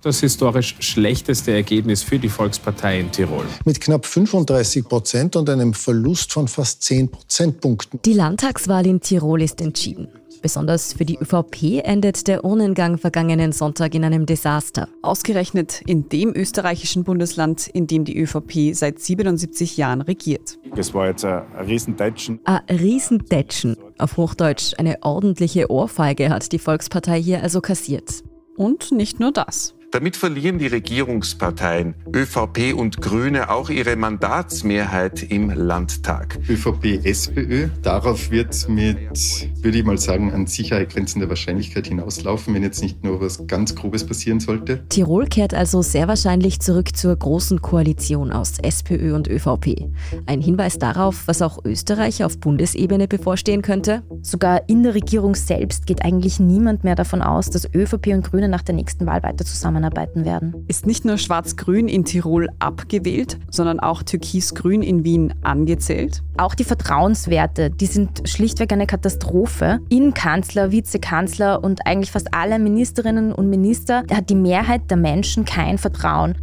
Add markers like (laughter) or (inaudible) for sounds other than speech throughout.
Das historisch schlechteste Ergebnis für die Volkspartei in Tirol. Mit knapp 35 Prozent und einem Verlust von fast 10 Prozentpunkten. Die Landtagswahl in Tirol ist entschieden. Besonders für die ÖVP endet der Urnengang vergangenen Sonntag in einem Desaster. Ausgerechnet in dem österreichischen Bundesland, in dem die ÖVP seit 77 Jahren regiert. Es war jetzt ein Riesentätschen. Ein Riesentätschen. Auf Hochdeutsch eine ordentliche Ohrfeige hat die Volkspartei hier also kassiert. Und nicht nur das. Damit verlieren die Regierungsparteien ÖVP und Grüne auch ihre Mandatsmehrheit im Landtag. ÖVP, SPÖ, darauf wird mit, würde ich mal sagen, an Sicherheit grenzender Wahrscheinlichkeit hinauslaufen, wenn jetzt nicht nur was ganz Grobes passieren sollte. Tirol kehrt also sehr wahrscheinlich zurück zur großen Koalition aus SPÖ und ÖVP. Ein Hinweis darauf, was auch Österreich auf Bundesebene bevorstehen könnte? Sogar in der Regierung selbst geht eigentlich niemand mehr davon aus, dass ÖVP und Grüne nach der nächsten Wahl weiter zusammen zusammenarbeiten werden. Ist nicht nur Schwarz-Grün in Tirol abgewählt, sondern auch Türkis-Grün in Wien angezählt? Auch die Vertrauenswerte, die sind schlichtweg eine Katastrophe. Innenkanzler, Vizekanzler und eigentlich fast alle Ministerinnen und Minister, da hat die Mehrheit der Menschen kein Vertrauen.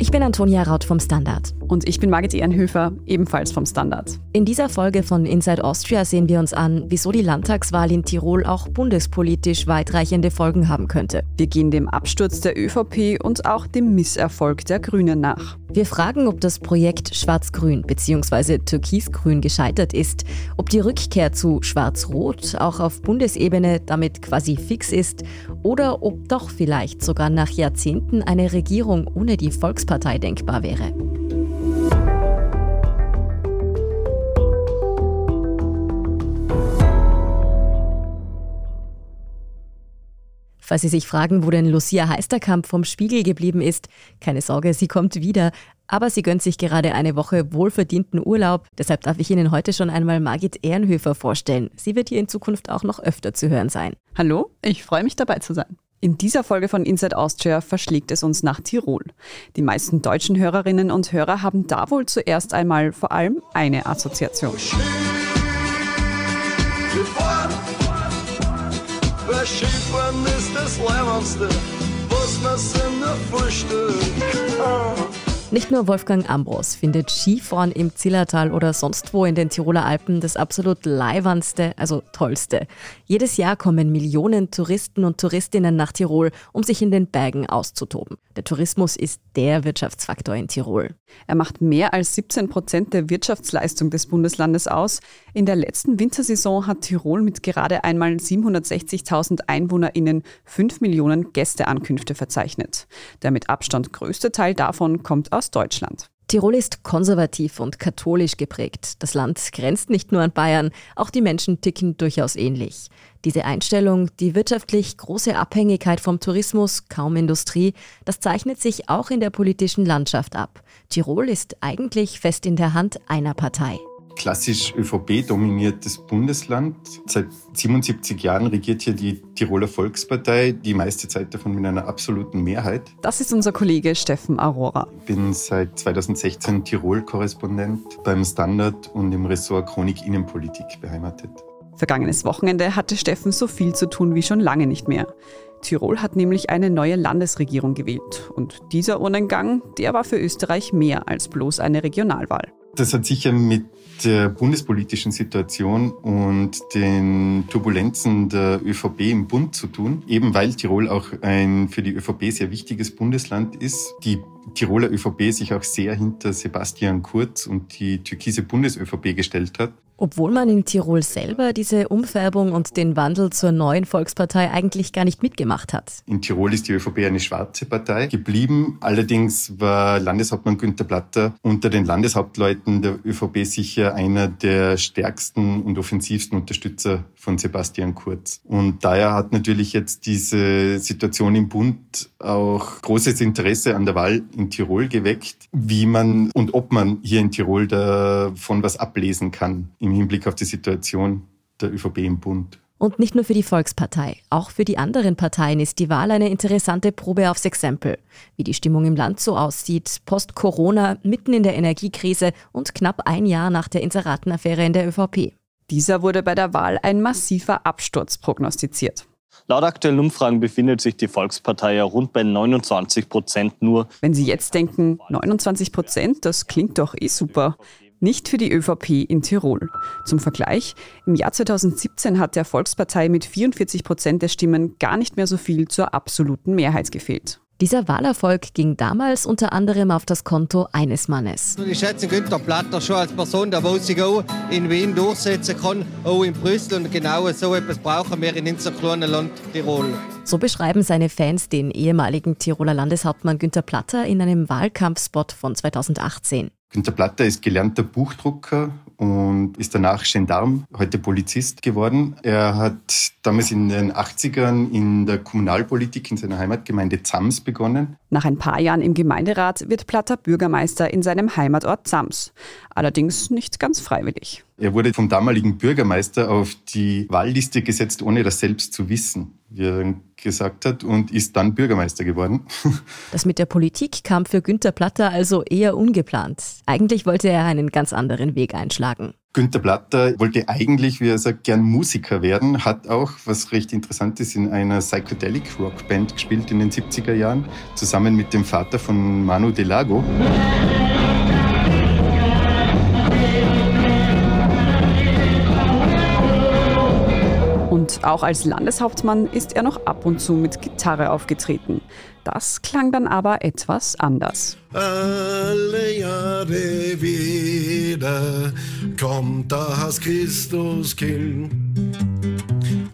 Ich bin Antonia Raut vom Standard. Und ich bin Margit Ehrenhöfer, ebenfalls vom Standard. In dieser Folge von Inside Austria sehen wir uns an, wieso die Landtagswahl in Tirol auch bundespolitisch weitreichende Folgen haben könnte. Wir gehen dem Absturz der ÖVP und auch dem Misserfolg der Grünen nach. Wir fragen, ob das Projekt Schwarz-Grün bzw. Türkis-Grün gescheitert ist, ob die Rückkehr zu Schwarz-Rot auch auf Bundesebene damit quasi fix ist oder ob doch vielleicht sogar nach Jahrzehnten eine Regierung ohne die Volkspartei denkbar wäre. Falls Sie sich fragen, wo denn Lucia Heisterkamp vom Spiegel geblieben ist, keine Sorge, sie kommt wieder. Aber sie gönnt sich gerade eine Woche wohlverdienten Urlaub. Deshalb darf ich Ihnen heute schon einmal Margit Ehrenhöfer vorstellen. Sie wird hier in Zukunft auch noch öfter zu hören sein. Hallo, ich freue mich dabei zu sein. In dieser Folge von Inside Austria verschlägt es uns nach Tirol. Die meisten deutschen Hörerinnen und Hörer haben da wohl zuerst einmal vor allem eine Assoziation. Skifahren ist das Leibendste, was man Sinne frühstückt. Nicht nur Wolfgang Ambros findet Skifahren im Zillertal oder sonst wo in den Tiroler Alpen das absolut leiwandste, also tollste. Jedes Jahr kommen Millionen Touristen und Touristinnen nach Tirol, um sich in den Bergen auszutoben. Der Tourismus ist der Wirtschaftsfaktor in Tirol. Er macht mehr als 17 Prozent der Wirtschaftsleistung des Bundeslandes aus. In der letzten Wintersaison hat Tirol mit gerade einmal 760.000 EinwohnerInnen 5 Millionen Gästeankünfte verzeichnet. Der mit Abstand größte Teil davon kommt aus aus Deutschland. Tirol ist konservativ und katholisch geprägt. Das Land grenzt nicht nur an Bayern, auch die Menschen ticken durchaus ähnlich. Diese Einstellung, die wirtschaftlich große Abhängigkeit vom Tourismus, kaum Industrie, das zeichnet sich auch in der politischen Landschaft ab. Tirol ist eigentlich fest in der Hand einer Partei klassisch ÖVP-dominiertes Bundesland. Seit 77 Jahren regiert hier die Tiroler Volkspartei, die meiste Zeit davon mit einer absoluten Mehrheit. Das ist unser Kollege Steffen Aurora. Ich bin seit 2016 Tirol-Korrespondent beim Standard und im Ressort Chronik Innenpolitik beheimatet. Vergangenes Wochenende hatte Steffen so viel zu tun wie schon lange nicht mehr. Tirol hat nämlich eine neue Landesregierung gewählt. Und dieser Urnengang, der war für Österreich mehr als bloß eine Regionalwahl. Das hat sicher mit der bundespolitischen Situation und den Turbulenzen der ÖVP im Bund zu tun, eben weil Tirol auch ein für die ÖVP sehr wichtiges Bundesland ist. Die Tiroler ÖVP sich auch sehr hinter Sebastian Kurz und die türkise Bundes-ÖVP gestellt hat. Obwohl man in Tirol selber diese Umfärbung und den Wandel zur neuen Volkspartei eigentlich gar nicht mitgemacht hat. In Tirol ist die ÖVP eine schwarze Partei geblieben. Allerdings war Landeshauptmann Günther Platter unter den Landeshauptleuten der ÖVP sicher einer der stärksten und offensivsten Unterstützer von Sebastian Kurz. Und daher hat natürlich jetzt diese Situation im Bund auch großes Interesse an der Wahl in Tirol geweckt, wie man und ob man hier in Tirol davon was ablesen kann im Hinblick auf die Situation der ÖVP im Bund. Und nicht nur für die Volkspartei, auch für die anderen Parteien ist die Wahl eine interessante Probe aufs Exempel. Wie die Stimmung im Land so aussieht, post-Corona, mitten in der Energiekrise und knapp ein Jahr nach der Inseratenaffäre in der ÖVP. Dieser wurde bei der Wahl ein massiver Absturz prognostiziert. Laut aktuellen Umfragen befindet sich die Volkspartei ja rund bei 29 Prozent nur. Wenn Sie jetzt denken, 29 Prozent, das klingt doch eh super. Nicht für die ÖVP in Tirol. Zum Vergleich, im Jahr 2017 hat der Volkspartei mit 44 Prozent der Stimmen gar nicht mehr so viel zur absoluten Mehrheit gefehlt. Dieser Wahlerfolg ging damals unter anderem auf das Konto eines Mannes. Ich schätze Günther Platter schon als Person, der sich auch in Wien durchsetzen kann, auch in Brüssel. Und genau so etwas brauchen wir in unserem kleinen Land Tirol. So beschreiben seine Fans den ehemaligen Tiroler Landeshauptmann Günther Platter in einem Wahlkampfspot von 2018. Günter Platter ist gelernter Buchdrucker und ist danach Gendarm, heute Polizist geworden. Er hat damals in den 80ern in der Kommunalpolitik in seiner Heimatgemeinde Zams begonnen. Nach ein paar Jahren im Gemeinderat wird Platter Bürgermeister in seinem Heimatort Zams. Allerdings nicht ganz freiwillig. Er wurde vom damaligen Bürgermeister auf die Wahlliste gesetzt, ohne das selbst zu wissen, wie er gesagt hat, und ist dann Bürgermeister geworden. (laughs) Das mit der Politik kam für Günter Platter also eher ungeplant. Eigentlich wollte er einen ganz anderen Weg einschlagen. Günter Platter wollte eigentlich, wie er sagt, gern Musiker werden, hat auch, was recht interessant ist, in einer Psychedelic Rock Band gespielt in den 70er Jahren, zusammen mit dem Vater von Manu Delago. Auch als Landeshauptmann ist er noch ab und zu mit Gitarre aufgetreten. Das klang dann aber etwas anders. Alle Jahre wieder kommt das Christuskind.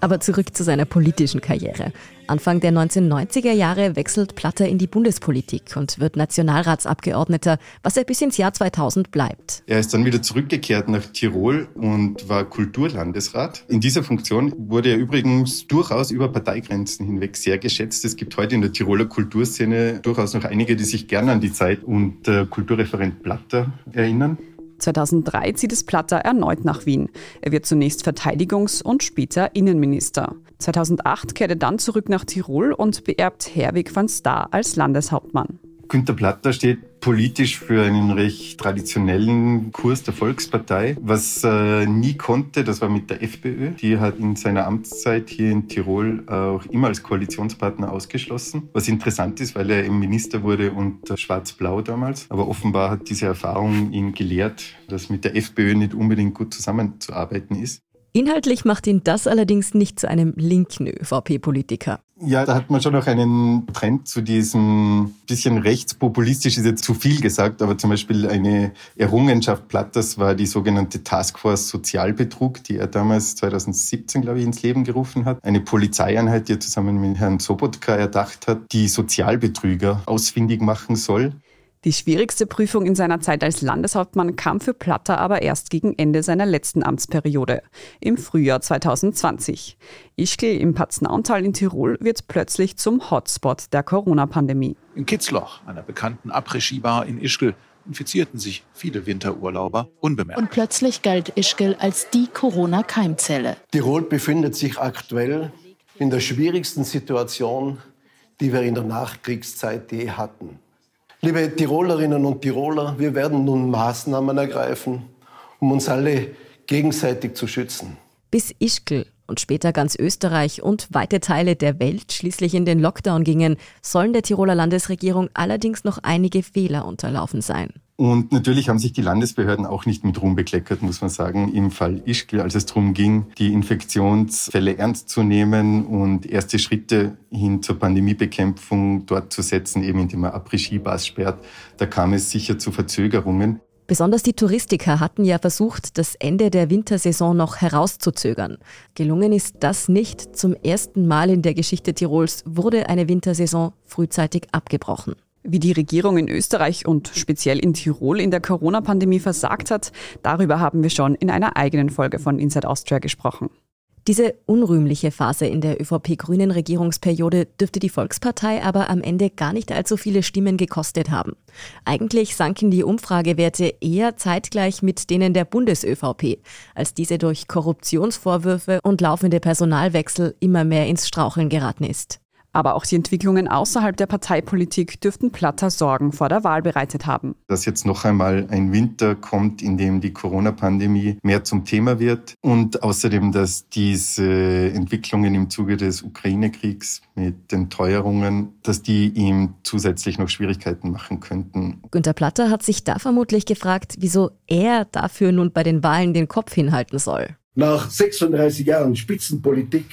Aber zurück zu seiner politischen Karriere. Anfang der 1990er Jahre wechselt Platter in die Bundespolitik und wird Nationalratsabgeordneter, was er bis ins Jahr 2000 bleibt. Er ist dann wieder zurückgekehrt nach Tirol und war Kulturlandesrat. In dieser Funktion wurde er übrigens durchaus über Parteigrenzen hinweg sehr geschätzt. Es gibt heute in der Tiroler Kulturszene durchaus noch einige, die sich gerne an die Zeit unter Kulturreferent Platter erinnern. 2003 zieht es Platter erneut nach Wien. Er wird zunächst Verteidigungs- und später Innenminister. 2008 kehrt er dann zurück nach Tirol und beerbt Herwig van Staar als Landeshauptmann. Günter Platter steht politisch für einen recht traditionellen Kurs der Volkspartei. Was er nie konnte, das war mit der FPÖ. Die hat in seiner Amtszeit hier in Tirol auch immer als Koalitionspartner ausgeschlossen. Was interessant ist, weil er eben Minister wurde unter Schwarz-Blau damals. Aber offenbar hat diese Erfahrung ihn gelehrt, dass mit der FPÖ nicht unbedingt gut zusammenzuarbeiten ist. Inhaltlich macht ihn das allerdings nicht zu einem linken ÖVP-Politiker. Ja, da hat man schon noch einen Trend zu diesem bisschen rechtspopulistisch, ist jetzt zu viel gesagt, aber zum Beispiel eine Errungenschaft Platters war die sogenannte Taskforce Sozialbetrug, die er damals 2017, glaube ich, ins Leben gerufen hat. Eine Polizeieinheit, die er zusammen mit Herrn Sobotka erdacht hat, die Sozialbetrüger ausfindig machen soll. Die schwierigste Prüfung in seiner Zeit als Landeshauptmann kam für Platter aber erst gegen Ende seiner letzten Amtsperiode, im Frühjahr 2020. Ischgl im Paznauntal in Tirol wird plötzlich zum Hotspot der Corona-Pandemie. In Kitzloch, einer bekannten Après-Ski-Bar in Ischgl, infizierten sich viele Winterurlauber unbemerkt. Und plötzlich galt Ischgl als die Corona-Keimzelle. Tirol befindet sich aktuell in der schwierigsten Situation, die wir in der Nachkriegszeit je hatten. Liebe Tirolerinnen und Tiroler, wir werden nun Maßnahmen ergreifen, um uns alle gegenseitig zu schützen. Bis Ischgl und später ganz Österreich und weite Teile der Welt schließlich in den Lockdown gingen, sollen der Tiroler Landesregierung allerdings noch einige Fehler unterlaufen sein. Und natürlich haben sich die Landesbehörden auch nicht mit Ruhm bekleckert, muss man sagen, im Fall Ischgl, als es darum ging, die Infektionsfälle ernst zu nehmen und erste Schritte hin zur Pandemiebekämpfung dort zu setzen, eben indem man Après-Ski-Bars sperrt. Da kam es sicher zu Verzögerungen. Besonders die Touristiker hatten ja versucht, das Ende der Wintersaison noch herauszuzögern. Gelungen ist das nicht. Zum ersten Mal in der Geschichte Tirols wurde eine Wintersaison frühzeitig abgebrochen. Wie die Regierung in Österreich und speziell in Tirol in der Corona-Pandemie versagt hat, darüber haben wir schon in einer eigenen Folge von Inside Austria gesprochen. Diese unrühmliche Phase in der ÖVP-grünen Regierungsperiode dürfte die Volkspartei aber am Ende gar nicht allzu viele Stimmen gekostet haben. Eigentlich sanken die Umfragewerte eher zeitgleich mit denen der Bundes-ÖVP, als diese durch Korruptionsvorwürfe und laufende Personalwechsel immer mehr ins Straucheln geraten ist. Aber auch die Entwicklungen außerhalb der Parteipolitik dürften Platter Sorgen vor der Wahl bereitet haben. Dass jetzt noch einmal ein Winter kommt, in dem die Corona-Pandemie mehr zum Thema wird und außerdem, dass diese Entwicklungen im Zuge des Ukraine-Kriegs mit den Teuerungen, dass die ihm zusätzlich noch Schwierigkeiten machen könnten. Günter Platter hat sich da vermutlich gefragt, wieso er dafür nun bei den Wahlen den Kopf hinhalten soll. Nach 36 Jahren Spitzenpolitik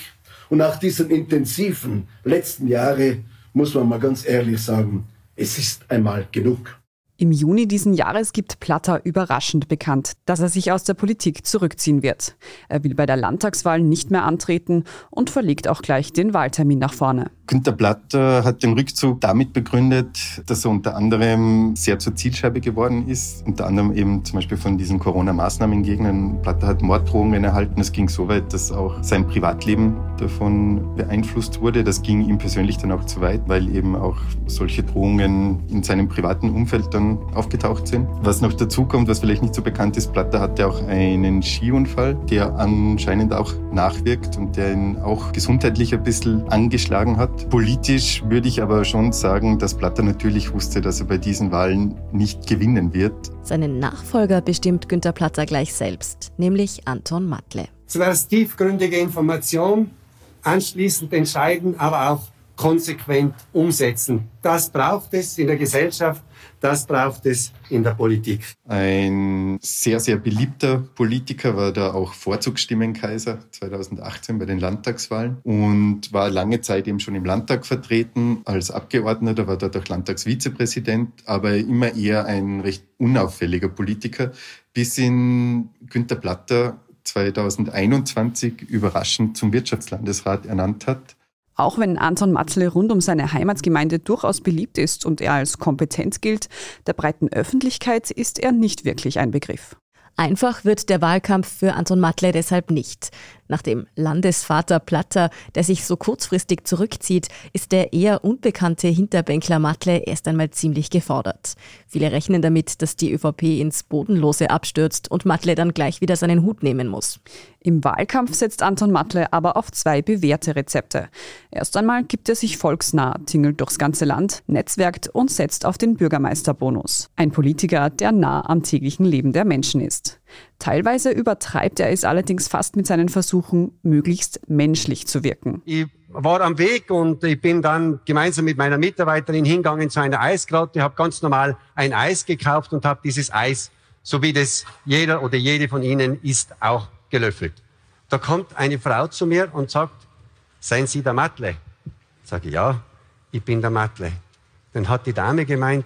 und nach diesen intensiven letzten Jahre muss man mal ganz ehrlich sagen, es ist einmal genug. Im Juni diesen Jahres gibt Platter überraschend bekannt, dass er sich aus der Politik zurückziehen wird. Er will bei der Landtagswahl nicht mehr antreten und verlegt auch gleich den Wahltermin nach vorne. Günter Platter hat den Rückzug damit begründet, dass er unter anderem sehr zur Zielscheibe geworden ist. Unter anderem eben zum Beispiel von diesen Corona-Maßnahmen-Gegnern. Platter hat Morddrohungen erhalten. Es ging so weit, dass auch sein Privatleben davon beeinflusst wurde. Das ging ihm persönlich dann auch zu weit, weil eben auch solche Drohungen in seinem privaten Umfeld dann aufgetaucht sind. Was noch dazu kommt, was vielleicht nicht so bekannt ist, Platter hatte auch einen Skiunfall, der anscheinend auch nachwirkt und der ihn auch gesundheitlich ein bisschen angeschlagen hat. Politisch würde ich aber schon sagen, dass Platter natürlich wusste, dass er bei diesen Wahlen nicht gewinnen wird. Seinen Nachfolger bestimmt Günter Platter gleich selbst, nämlich Anton Matle. Zuerst tiefgründige Information, anschließend entscheiden, aber auch konsequent umsetzen. Das braucht es in der Gesellschaft, das braucht es in der Politik. Ein sehr, sehr beliebter Politiker war da auch Vorzugsstimmenkaiser 2018 bei den Landtagswahlen und war lange Zeit eben schon im Landtag vertreten. Als Abgeordneter war auch Landtagsvizepräsident, aber immer eher ein recht unauffälliger Politiker, bis in Günter Platter 2021 überraschend zum Wirtschaftslandesrat ernannt hat. Auch wenn Anton Matzle rund um seine Heimatsgemeinde durchaus beliebt ist und er als kompetent gilt, der breiten Öffentlichkeit ist er nicht wirklich ein Begriff. Einfach wird der Wahlkampf für Anton Matle deshalb nicht. Nach dem Landesvater Platter, der sich so kurzfristig zurückzieht, ist der eher unbekannte Hinterbänkler Matle erst einmal ziemlich gefordert. Viele rechnen damit, dass die ÖVP ins Bodenlose abstürzt und Matle dann gleich wieder seinen Hut nehmen muss. Im Wahlkampf setzt Anton Matle aber auf zwei bewährte Rezepte. Erst einmal gibt er sich volksnah, tingelt durchs ganze Land, netzwerkt und setzt auf den Bürgermeisterbonus. Ein Politiker, der nah am täglichen Leben der Menschen ist. Teilweise übertreibt er es allerdings fast mit seinen Versuchen, möglichst menschlich zu wirken. Ich war am Weg und ich bin dann gemeinsam mit meiner Mitarbeiterin hingegangen zu einer Eisgrotte, habe ganz normal ein Eis gekauft und habe dieses Eis, so wie das jeder oder jede von Ihnen isst, auch gelöffelt. Da kommt eine Frau zu mir und sagt, seien Sie der Matle? Sage ich, ja, ich bin der Matle. Dann hat die Dame gemeint,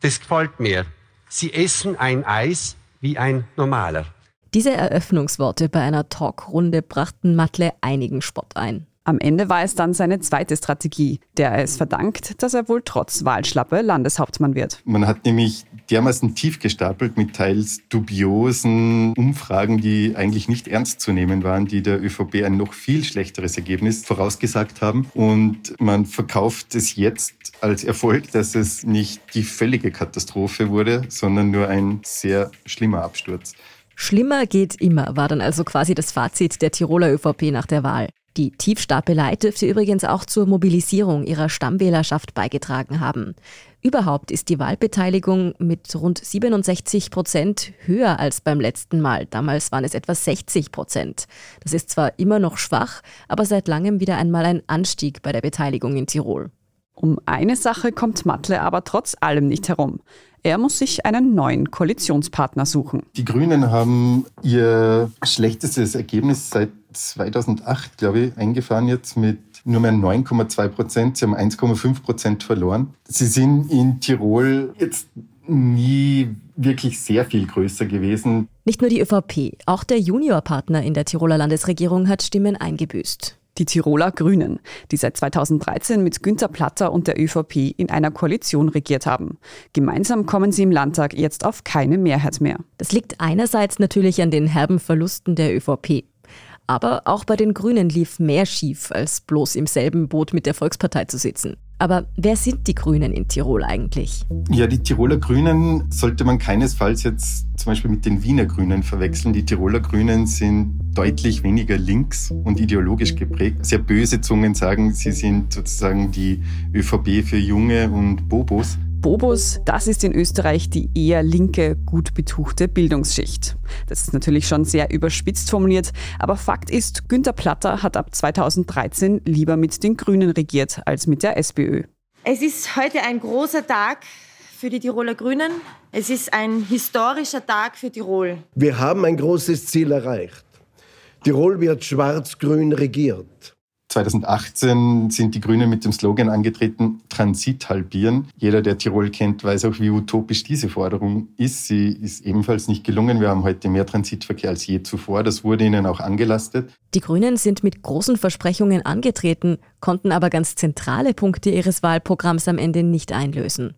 das gefällt mir. Sie essen ein Eis, wie ein normaler. Diese Eröffnungsworte bei einer Talkrunde brachten Matle einigen Spott ein. Am Ende war es dann seine zweite Strategie, der er es verdankt, dass er wohl trotz Wahlschlappe Landeshauptmann wird. Man hat nämlich dermaßen tief gestapelt mit teils dubiosen Umfragen, die eigentlich nicht ernst zu nehmen waren, die der ÖVP ein noch viel schlechteres Ergebnis vorausgesagt haben. Und man verkauft es jetzt als Erfolg, dass es nicht die völlige Katastrophe wurde, sondern nur ein sehr schlimmer Absturz. Schlimmer geht immer, war dann also quasi das Fazit der Tiroler ÖVP nach der Wahl. Die Tiefstapelei dürfte übrigens auch zur Mobilisierung ihrer Stammwählerschaft beigetragen haben. Überhaupt ist die Wahlbeteiligung mit rund 67 Prozent höher als beim letzten Mal. Damals waren es etwa 60 Prozent. Das ist zwar immer noch schwach, aber seit langem wieder einmal ein Anstieg bei der Beteiligung in Tirol. Um eine Sache kommt Matle aber trotz allem nicht herum. Er muss sich einen neuen Koalitionspartner suchen. Die Grünen haben ihr schlechtestes Ergebnis seit 2008, glaube ich, eingefahren jetzt mit nur mehr 9,2 Prozent. Sie haben 1,5 Prozent verloren. Sie sind in Tirol jetzt nie wirklich sehr viel größer gewesen. Nicht nur die ÖVP, auch der Juniorpartner in der Tiroler Landesregierung hat Stimmen eingebüßt. Die Tiroler Grünen, die seit 2013 mit Günter Platter und der ÖVP in einer Koalition regiert haben. Gemeinsam kommen sie im Landtag jetzt auf keine Mehrheit mehr. Das liegt einerseits natürlich an den herben Verlusten der ÖVP. Aber auch bei den Grünen lief mehr schief, als bloß im selben Boot mit der Volkspartei zu sitzen. Aber wer sind die Grünen in Tirol eigentlich? Ja, die Tiroler Grünen sollte man keinesfalls jetzt zum Beispiel mit den Wiener Grünen verwechseln. Die Tiroler Grünen sind deutlich weniger links und ideologisch geprägt. Sehr böse Zungen sagen, sie sind sozusagen die ÖVP für Junge und Bobos. Bobos, das ist in Österreich die eher linke, gut betuchte Bildungsschicht. Das ist natürlich schon sehr überspitzt formuliert, aber Fakt ist, Günter Platter hat ab 2013 lieber mit den Grünen regiert als mit der SPÖ. Es ist heute ein großer Tag für die Tiroler Grünen. Es ist ein historischer Tag für Tirol. Wir haben ein großes Ziel erreicht. Tirol wird schwarz-grün regiert. 2018 sind die Grünen mit dem Slogan angetreten, Transit halbieren. Jeder, der Tirol kennt, weiß auch, wie utopisch diese Forderung ist. Sie ist ebenfalls nicht gelungen. Wir haben heute mehr Transitverkehr als je zuvor. Das wurde ihnen auch angelastet. Die Grünen sind mit großen Versprechungen angetreten, konnten aber ganz zentrale Punkte ihres Wahlprogramms am Ende nicht einlösen.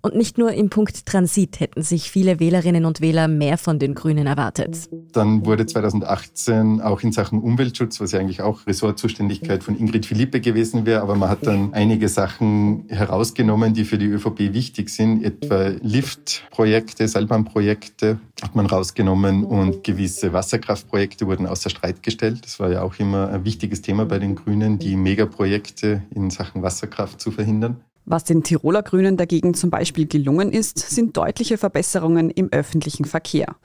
Und nicht nur im Punkt Transit hätten sich viele Wählerinnen und Wähler mehr von den Grünen erwartet. Dann wurde 2018 auch in Sachen Umweltschutz, was ja eigentlich auch Ressortzuständigkeit von Ingrid Philippe gewesen wäre, aber man hat dann einige Sachen herausgenommen, die für die ÖVP wichtig sind, etwa Liftprojekte, Seilbahnprojekte hat man rausgenommen und gewisse Wasserkraftprojekte wurden außer Streit gestellt. Das war ja auch immer ein wichtiges Thema bei den Grünen, die Megaprojekte in Sachen Wasserkraft zu verhindern. Was den Tiroler Grünen dagegen zum Beispiel gelungen ist, sind deutliche Verbesserungen im öffentlichen Verkehr.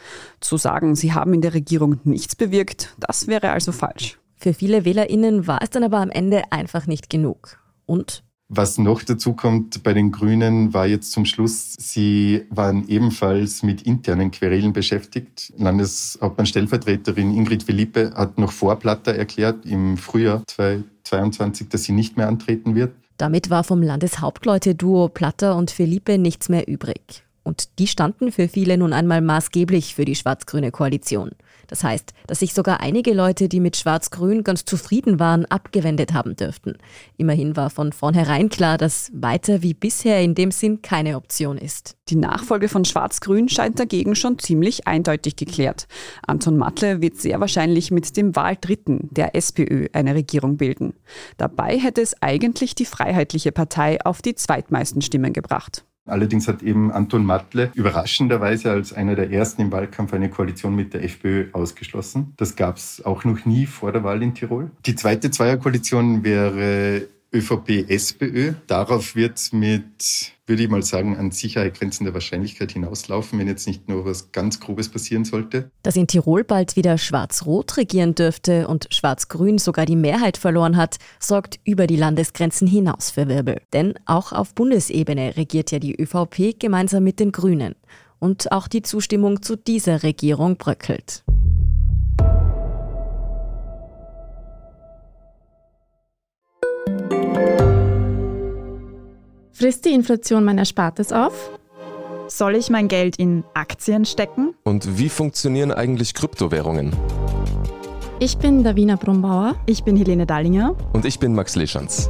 Zu sagen, sie haben in der Regierung nichts bewirkt, das wäre also falsch. Für viele WählerInnen war es dann aber am Ende einfach nicht genug. Und was noch dazu kommt bei den Grünen war jetzt zum Schluss, sie waren ebenfalls mit internen Querelen beschäftigt. Landeshauptmann Stellvertreterin Ingrid Philippe hat noch vor Platter erklärt im Frühjahr 2022, dass sie nicht mehr antreten wird. Damit war vom Landeshauptleute-Duo Platter und Felipe nichts mehr übrig. Und die standen für viele nun einmal maßgeblich für die schwarz-grüne Koalition. Das heißt, dass sich sogar einige Leute, die mit Schwarz-Grün ganz zufrieden waren, abgewendet haben dürften. Immerhin war von vornherein klar, dass weiter wie bisher in dem Sinn keine Option ist. Die Nachfolge von Schwarz-Grün scheint dagegen schon ziemlich eindeutig geklärt. Anton Matle wird sehr wahrscheinlich mit dem Wahldritten der SPÖ eine Regierung bilden. Dabei hätte es eigentlich die Freiheitliche Partei auf die zweitmeisten Stimmen gebracht. Allerdings hat eben Anton Matle überraschenderweise als einer der ersten im Wahlkampf eine Koalition mit der FPÖ ausgeschlossen. Das gab es auch noch nie vor der Wahl in Tirol. Die zweite Zweierkoalition wäre ÖVP-SPÖ. Darauf wird mit, würde ich mal sagen, an Sicherheit grenzender Wahrscheinlichkeit hinauslaufen, wenn jetzt nicht nur was ganz Grobes passieren sollte. Dass in Tirol bald wieder Schwarz-Rot regieren dürfte und Schwarz-Grün sogar die Mehrheit verloren hat, sorgt über die Landesgrenzen hinaus für Wirbel. Denn auch auf Bundesebene regiert ja die ÖVP gemeinsam mit den Grünen. Und auch die Zustimmung zu dieser Regierung bröckelt. Frisst die Inflation mein Erspartes auf? Soll ich mein Geld in Aktien stecken? Und wie funktionieren eigentlich Kryptowährungen? Ich bin Davina Brumbauer. Ich bin Helene Dallinger. Und ich bin Max Leschanz.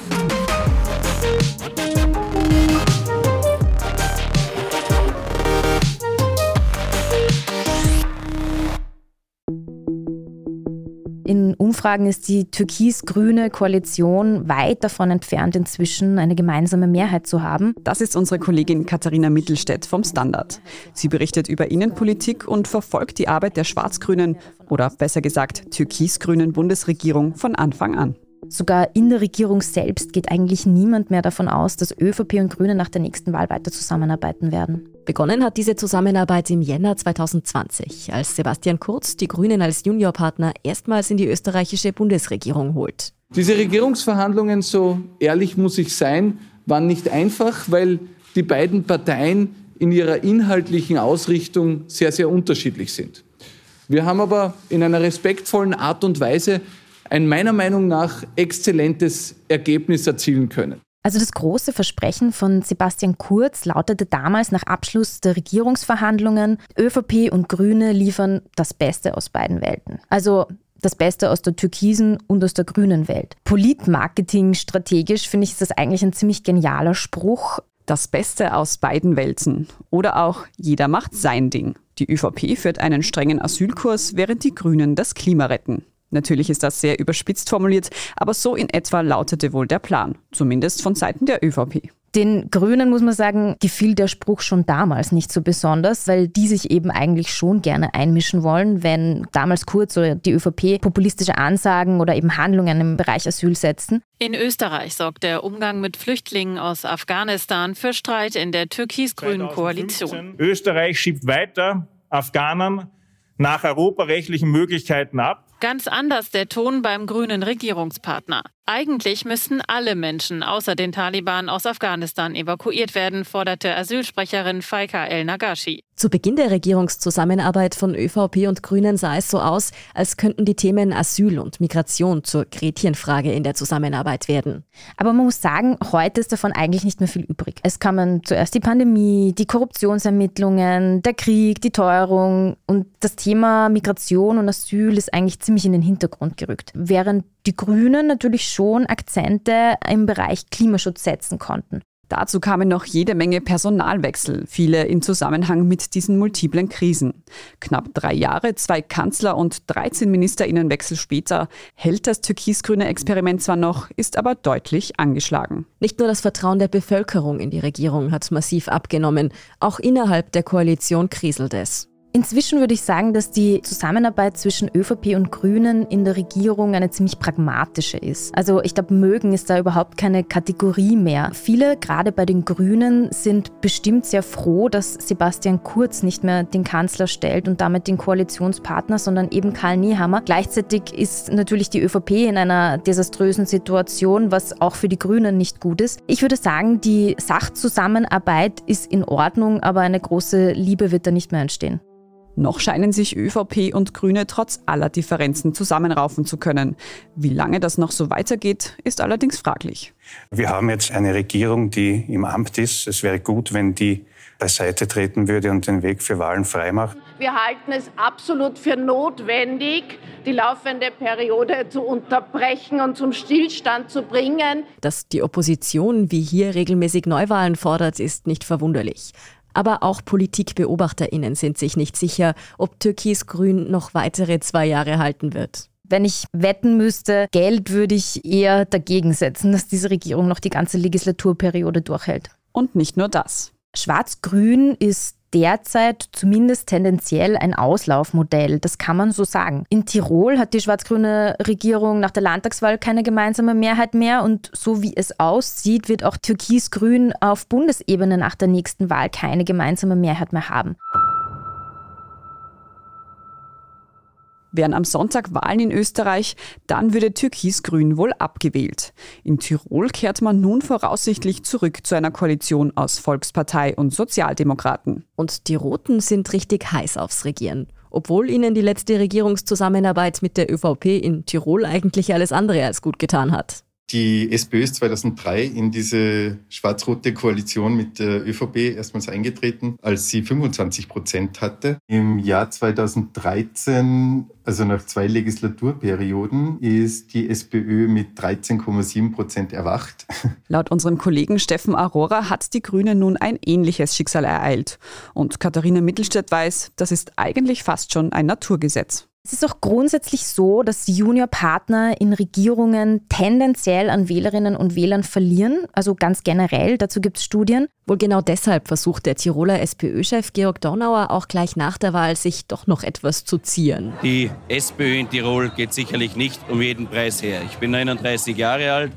In Umfragen ist die türkis-grüne Koalition weit davon entfernt, inzwischen eine gemeinsame Mehrheit zu haben. Das ist unsere Kollegin Katharina Mittelstädt vom Standard. Sie berichtet über Innenpolitik und verfolgt die Arbeit der schwarz-grünen oder besser gesagt türkis-grünen Bundesregierung von Anfang an. Sogar in der Regierung selbst geht eigentlich niemand mehr davon aus, dass ÖVP und Grüne nach der nächsten Wahl weiter zusammenarbeiten werden. Begonnen hat diese Zusammenarbeit im Jänner 2020, als Sebastian Kurz die Grünen als Juniorpartner erstmals in die österreichische Bundesregierung holt. Diese Regierungsverhandlungen, so ehrlich muss ich sein, waren nicht einfach, weil die beiden Parteien in ihrer inhaltlichen Ausrichtung sehr, sehr unterschiedlich sind. Wir haben aber in einer respektvollen Art und Weise ein meiner Meinung nach exzellentes Ergebnis erzielen können. Also das große Versprechen von Sebastian Kurz lautete damals nach Abschluss der Regierungsverhandlungen, ÖVP und Grüne liefern das Beste aus beiden Welten. Also das Beste aus der türkisen und aus der grünen Welt. Politmarketing strategisch finde ich ist das eigentlich ein ziemlich genialer Spruch. Das Beste aus beiden Welten. Oder auch jeder macht sein Ding. Die ÖVP führt einen strengen Asylkurs, während die Grünen das Klima retten. Natürlich ist das sehr überspitzt formuliert, aber so in etwa lautete wohl der Plan, zumindest von Seiten der ÖVP. Den Grünen muss man sagen, gefiel der Spruch schon damals nicht so besonders, weil die sich eben eigentlich schon gerne einmischen wollen, wenn damals Kurz oder die ÖVP populistische Ansagen oder eben Handlungen im Bereich Asyl setzen. In Österreich sorgt der Umgang mit Flüchtlingen aus Afghanistan für Streit in der türkis-grünen Koalition. Österreich schiebt weiter Afghanen nach europarechtlichen Möglichkeiten ab. Ganz anders der Ton beim grünen Regierungspartner. Eigentlich müssten alle Menschen außer den Taliban aus Afghanistan evakuiert werden, forderte Asylsprecherin Faika El-Nagashi. Zu Beginn der Regierungszusammenarbeit von ÖVP und Grünen sah es so aus, als könnten die Themen Asyl und Migration zur Gretchenfrage in der Zusammenarbeit werden. Aber man muss sagen, heute ist davon eigentlich nicht mehr viel übrig. Es kamen zuerst die Pandemie, die Korruptionsermittlungen, der Krieg, die Teuerung und das Thema Migration und Asyl ist eigentlich ziemlich in den Hintergrund gerückt. Während die Grünen natürlich schon Akzente im Bereich Klimaschutz setzen konnten. Dazu kamen noch jede Menge Personalwechsel, viele in Zusammenhang mit diesen multiplen Krisen. Knapp drei Jahre, zwei Kanzler und 13 Ministerinnenwechsel später hält das türkis-grüne Experiment zwar noch, ist aber deutlich angeschlagen. Nicht nur das Vertrauen der Bevölkerung in die Regierung hat massiv abgenommen, auch innerhalb der Koalition kriselt es. Inzwischen würde ich sagen, dass die Zusammenarbeit zwischen ÖVP und Grünen in der Regierung eine ziemlich pragmatische ist. Also ich glaube, mögen ist da überhaupt keine Kategorie mehr. Viele, gerade bei den Grünen, sind bestimmt sehr froh, dass Sebastian Kurz nicht mehr den Kanzler stellt und damit den Koalitionspartner, sondern eben Karl Niehammer. Gleichzeitig ist natürlich die ÖVP in einer desaströsen Situation, was auch für die Grünen nicht gut ist. Ich würde sagen, die Sachzusammenarbeit ist in Ordnung, aber eine große Liebe wird da nicht mehr entstehen. Noch scheinen sich ÖVP und Grüne trotz aller Differenzen zusammenraufen zu können. Wie lange das noch so weitergeht, ist allerdings fraglich. Wir haben jetzt eine Regierung, die im Amt ist. Es wäre gut, wenn die beiseite treten würde und den Weg für Wahlen freimacht. Wir halten es absolut für notwendig, die laufende Periode zu unterbrechen und zum Stillstand zu bringen. Dass die Opposition wie hier regelmäßig Neuwahlen fordert, ist nicht verwunderlich. Aber auch PolitikbeobachterInnen sind sich nicht sicher, ob Türkis-Grün noch weitere zwei Jahre halten wird. Wenn ich wetten müsste, Geld würde ich eher dagegen setzen, dass diese Regierung noch die ganze Legislaturperiode durchhält. Und nicht nur das. Schwarz-Grün ist derzeit zumindest tendenziell ein Auslaufmodell, das kann man so sagen. In Tirol hat die schwarz-grüne Regierung nach der Landtagswahl keine gemeinsame Mehrheit mehr und so wie es aussieht, wird auch Türkis-Grün auf Bundesebene nach der nächsten Wahl keine gemeinsame Mehrheit mehr haben. Wären am Sonntag Wahlen in Österreich, dann würde Türkis-Grün wohl abgewählt. In Tirol kehrt man nun voraussichtlich zurück zu einer Koalition aus Volkspartei und Sozialdemokraten. Und die Roten sind richtig heiß aufs Regieren. Obwohl ihnen die letzte Regierungszusammenarbeit mit der ÖVP in Tirol eigentlich alles andere als gut getan hat. Die SPÖ ist 2003 in diese schwarz-rote Koalition mit der ÖVP erstmals eingetreten, als sie 25 Prozent hatte. Im Jahr 2013, also nach zwei Legislaturperioden, ist die SPÖ mit 13,7 Prozent erwacht. (laughs) Laut unserem Kollegen Steffen Aurora hat die Grüne nun ein ähnliches Schicksal ereilt. Und Katharina Mittelstädt weiß, das ist eigentlich fast schon ein Naturgesetz. Es ist auch grundsätzlich so, dass Juniorpartner in Regierungen tendenziell an Wählerinnen und Wählern verlieren, also ganz generell, dazu gibt es Studien. Wohl genau deshalb versucht der Tiroler SPÖ-Chef Georg Dornauer auch gleich nach der Wahl, sich doch noch etwas zu zieren. Die SPÖ in Tirol geht sicherlich nicht um jeden Preis her. Ich bin 39 Jahre alt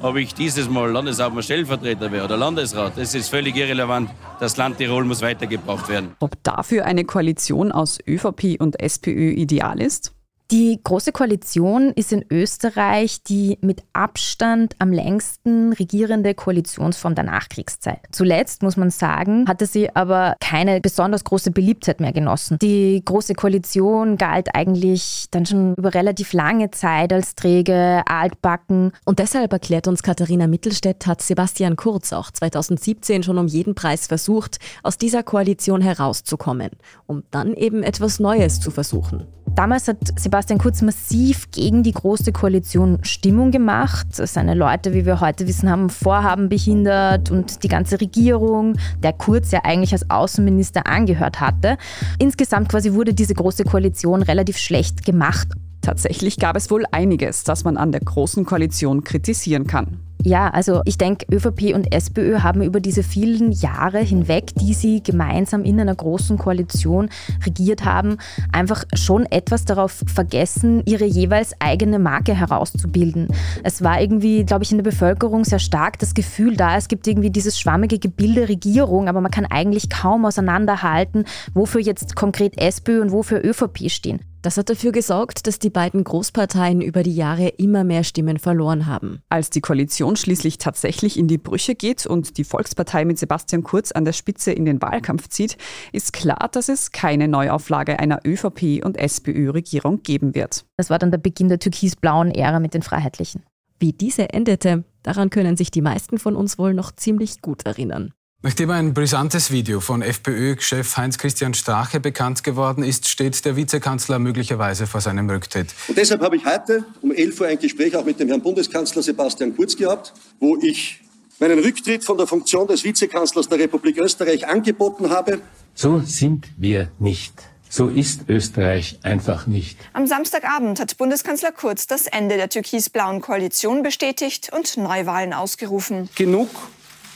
ob ich dieses Mal Landeshauptmann Stellvertreter wäre oder Landesrat, das ist völlig irrelevant. Das Land Tirol muss weitergebracht werden. Ob dafür eine Koalition aus ÖVP und SPÖ ideal ist? Die Große Koalition ist in Österreich die mit Abstand am längsten regierende Koalitionsform der Nachkriegszeit. Zuletzt, muss man sagen, hatte sie aber keine besonders große Beliebtheit mehr genossen. Die Große Koalition galt eigentlich dann schon über relativ lange Zeit als träge, altbacken. Und deshalb erklärt uns Katharina Mittelstädt, hat Sebastian Kurz auch 2017 schon um jeden Preis versucht, aus dieser Koalition herauszukommen, um dann eben etwas Neues zu versuchen. Damals hat Sebastian Kurz massiv gegen die Große Koalition Stimmung gemacht. Seine Leute, wie wir heute wissen, haben Vorhaben behindert und die ganze Regierung, der Kurz ja eigentlich als Außenminister angehört hatte. Insgesamt quasi wurde diese Große Koalition relativ schlecht gemacht. Tatsächlich gab es wohl einiges, das man an der Großen Koalition kritisieren kann. Ja, also ich denke, ÖVP und SPÖ haben über diese vielen Jahre hinweg, die sie gemeinsam in einer großen Koalition regiert haben, einfach schon etwas darauf vergessen, ihre jeweils eigene Marke herauszubilden. Es war irgendwie, glaube ich, in der Bevölkerung sehr stark das Gefühl da, es gibt irgendwie dieses schwammige Gebilde Regierung, aber man kann eigentlich kaum auseinanderhalten, wofür jetzt konkret SPÖ und wofür ÖVP stehen. Das hat dafür gesorgt, dass die beiden Großparteien über die Jahre immer mehr Stimmen verloren haben. Als die Koalition schließlich tatsächlich in die Brüche geht und die Volkspartei mit Sebastian Kurz an der Spitze in den Wahlkampf zieht, ist klar, dass es keine Neuauflage einer ÖVP- und SPÖ-Regierung geben wird. Das war dann der Beginn der türkis-blauen Ära mit den Freiheitlichen. Wie diese endete, daran können sich die meisten von uns wohl noch ziemlich gut erinnern. Nachdem ein brisantes Video von FPÖ-Chef Heinz-Christian Strache bekannt geworden ist, steht der Vizekanzler möglicherweise vor seinem Rücktritt. Und deshalb habe ich heute um 11 Uhr ein Gespräch auch mit dem Herrn Bundeskanzler Sebastian Kurz gehabt, wo ich meinen Rücktritt von der Funktion des Vizekanzlers der Republik Österreich angeboten habe. So sind wir nicht. So ist Österreich einfach nicht. Am Samstagabend hat Bundeskanzler Kurz das Ende der türkis-blauen Koalition bestätigt und Neuwahlen ausgerufen. Genug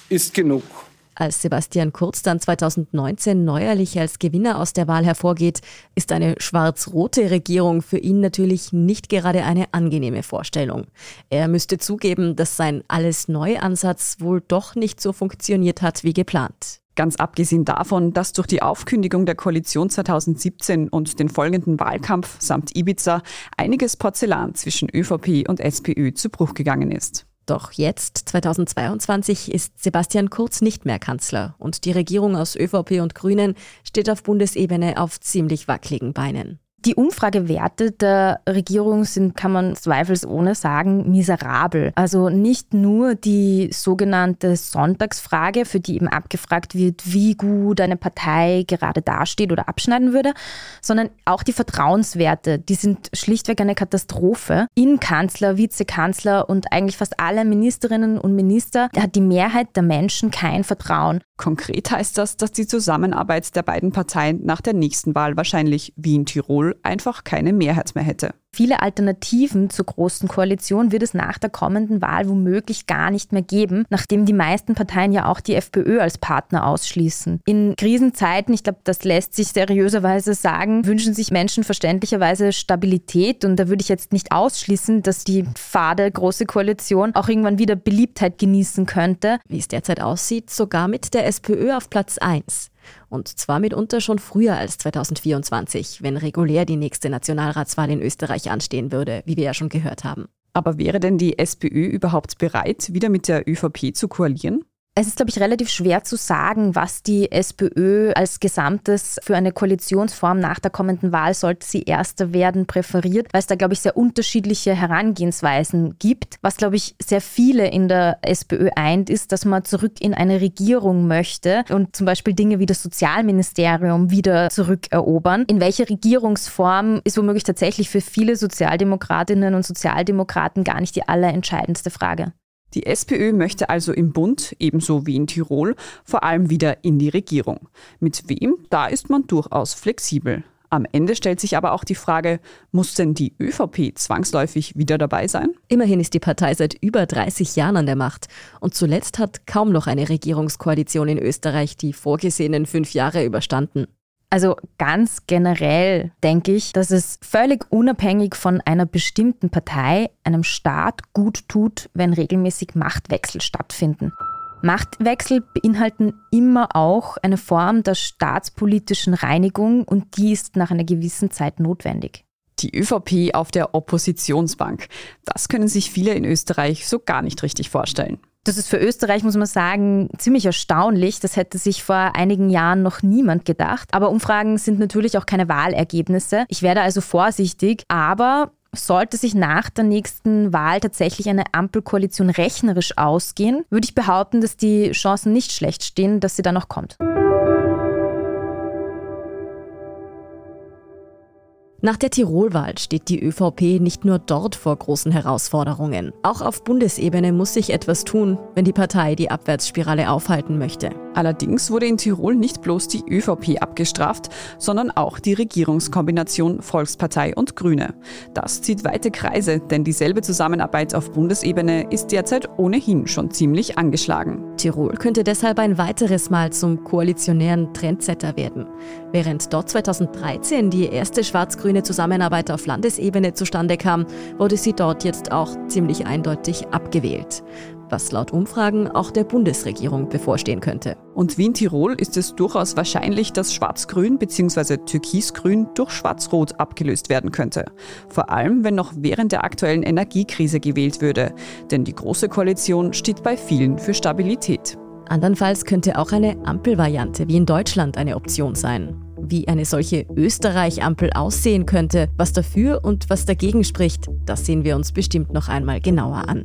ist genug. Als Sebastian Kurz dann 2019 neuerlich als Gewinner aus der Wahl hervorgeht, ist eine schwarz-rote Regierung für ihn natürlich nicht gerade eine angenehme Vorstellung. Er müsste zugeben, dass sein Alles-Neu-Ansatz wohl doch nicht so funktioniert hat wie geplant. Ganz abgesehen davon, dass durch die Aufkündigung der Koalition 2017 und den folgenden Wahlkampf samt Ibiza einiges Porzellan zwischen ÖVP und SPÖ zu Bruch gegangen ist. Doch jetzt, 2022, ist Sebastian Kurz nicht mehr Kanzler und die Regierung aus ÖVP und Grünen steht auf Bundesebene auf ziemlich wackeligen Beinen. Die Umfragewerte der Regierung sind, kann man zweifelsohne sagen, miserabel. Also nicht nur die sogenannte Sonntagsfrage, für die eben abgefragt wird, wie gut eine Partei gerade dasteht oder abschneiden würde, sondern auch die Vertrauenswerte, die sind schlichtweg eine Katastrophe. In Kanzler, Vizekanzler und eigentlich fast alle Ministerinnen und Minister hat die Mehrheit der Menschen kein Vertrauen. Konkret heißt das, dass die Zusammenarbeit der beiden Parteien nach der nächsten Wahl wahrscheinlich wie in Tirol einfach keine Mehrheit mehr hätte. Viele Alternativen zur Großen Koalition wird es nach der kommenden Wahl womöglich gar nicht mehr geben, nachdem die meisten Parteien ja auch die FPÖ als Partner ausschließen. In Krisenzeiten, ich glaube, das lässt sich seriöserweise sagen, wünschen sich Menschen verständlicherweise Stabilität und da würde ich jetzt nicht ausschließen, dass die fade Große Koalition auch irgendwann wieder Beliebtheit genießen könnte. Wie es derzeit aussieht, sogar mit der SPÖ auf Platz 1. Und zwar mitunter schon früher als 2024, wenn regulär die nächste Nationalratswahl in Österreich anstehen würde, wie wir ja schon gehört haben. Aber wäre denn die SPÖ überhaupt bereit, wieder mit der ÖVP zu koalieren? Es ist, glaube ich, relativ schwer zu sagen, was die SPÖ als Gesamtes für eine Koalitionsform nach der kommenden Wahl, sollte sie erster werden, präferiert, weil es da, glaube ich, sehr unterschiedliche Herangehensweisen gibt. Was, glaube ich, sehr viele in der SPÖ eint, ist, dass man zurück in eine Regierung möchte und zum Beispiel Dinge wie das Sozialministerium wieder zurückerobern. In welcher Regierungsform ist womöglich tatsächlich für viele Sozialdemokratinnen und Sozialdemokraten gar nicht die allerentscheidendste Frage. Die SPÖ möchte also im Bund, ebenso wie in Tirol, vor allem wieder in die Regierung. Mit wem? Da ist man durchaus flexibel. Am Ende stellt sich aber auch die Frage, muss denn die ÖVP zwangsläufig wieder dabei sein? Immerhin ist die Partei seit über 30 Jahren an der Macht. Und zuletzt hat kaum noch eine Regierungskoalition in Österreich die vorgesehenen fünf Jahre überstanden. Also ganz generell denke ich, dass es völlig unabhängig von einer bestimmten Partei einem Staat gut tut, wenn regelmäßig Machtwechsel stattfinden. Machtwechsel beinhalten immer auch eine Form der staatspolitischen Reinigung und die ist nach einer gewissen Zeit notwendig. Die ÖVP auf der Oppositionsbank. Das können sich viele in Österreich so gar nicht richtig vorstellen. Das ist für Österreich, muss man sagen, ziemlich erstaunlich. Das hätte sich vor einigen Jahren noch niemand gedacht. Aber Umfragen sind natürlich auch keine Wahlergebnisse. Ich werde also vorsichtig, aber sollte sich nach der nächsten Wahl tatsächlich eine Ampelkoalition rechnerisch ausgehen, würde ich behaupten, dass die Chancen nicht schlecht stehen, dass sie dann noch kommt. Nach der Tirolwahl steht die ÖVP nicht nur dort vor großen Herausforderungen. Auch auf Bundesebene muss sich etwas tun, wenn die Partei die Abwärtsspirale aufhalten möchte. Allerdings wurde in Tirol nicht bloß die ÖVP abgestraft, sondern auch die Regierungskombination Volkspartei und Grüne. Das zieht weite Kreise, denn dieselbe Zusammenarbeit auf Bundesebene ist derzeit ohnehin schon ziemlich angeschlagen. Tirol könnte deshalb ein weiteres Mal zum koalitionären Trendsetter werden. Während dort 2013 die erste schwarz-grüne Zusammenarbeit auf Landesebene zustande kam, wurde sie dort jetzt auch ziemlich eindeutig abgewählt was laut Umfragen auch der Bundesregierung bevorstehen könnte. Und wie in Tirol ist es durchaus wahrscheinlich, dass Schwarz-Grün bzw. Türkis-Grün durch Schwarz-Rot abgelöst werden könnte. Vor allem, wenn noch während der aktuellen Energiekrise gewählt würde. Denn die Große Koalition steht bei vielen für Stabilität. Andernfalls könnte auch eine Ampelvariante wie in Deutschland eine Option sein. Wie eine solche Österreich-Ampel aussehen könnte, was dafür und was dagegen spricht, das sehen wir uns bestimmt noch einmal genauer an.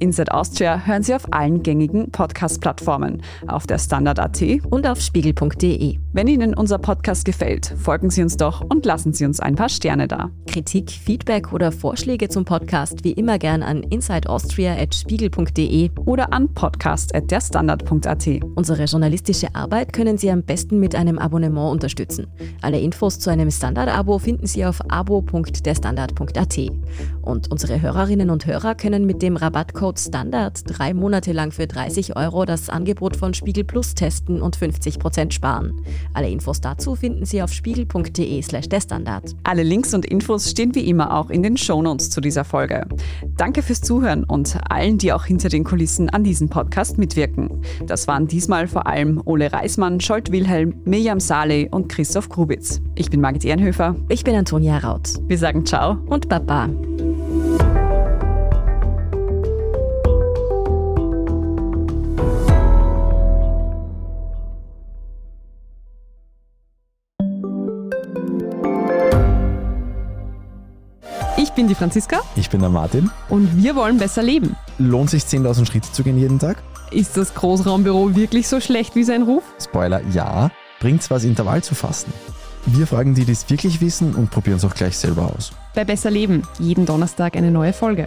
Inside Austria hören Sie auf allen gängigen Podcast-Plattformen, auf der Standard.at und auf spiegel.de. Wenn Ihnen unser Podcast gefällt, folgen Sie uns doch und lassen Sie uns ein paar Sterne da. Kritik, Feedback oder Vorschläge zum Podcast wie immer gern an insideaustria.spiegel.de oder an podcast.derstandard.at. Unsere journalistische Arbeit können Sie am besten mit einem Abonnement unterstützen. Alle Infos zu einem Standard-Abo finden Sie auf abo.derstandard.at. Und unsere Hörerinnen und Hörer können mit dem Rabattcode Code Standard drei Monate lang für 30 Euro das Angebot von Spiegel Plus testen und 50% sparen. Alle Infos dazu finden Sie auf spiegel.de slash der Standard. Alle Links und Infos stehen wie immer auch in den Shownotes zu dieser Folge. Danke fürs Zuhören und allen, die auch hinter den Kulissen an diesem Podcast mitwirken. Das waren diesmal vor allem Ole Reismann, Scholt Wilhelm, Mirjam Saleh und Christoph Grubitz. Ich bin Margit Ehrenhöfer. Ich bin Antonia Raut. Wir sagen Ciao und Baba. Ich bin die Franziska. Ich bin der Martin. Und wir wollen besser leben. Lohnt sich 10.000 Schritte zu gehen jeden Tag? Ist das Großraumbüro wirklich so schlecht wie sein Ruf? Spoiler, ja. Bringt's was, Intervall zu fassen? Wir fragen die, die es wirklich wissen und probieren es auch gleich selber aus. Bei Besser Leben, jeden Donnerstag eine neue Folge.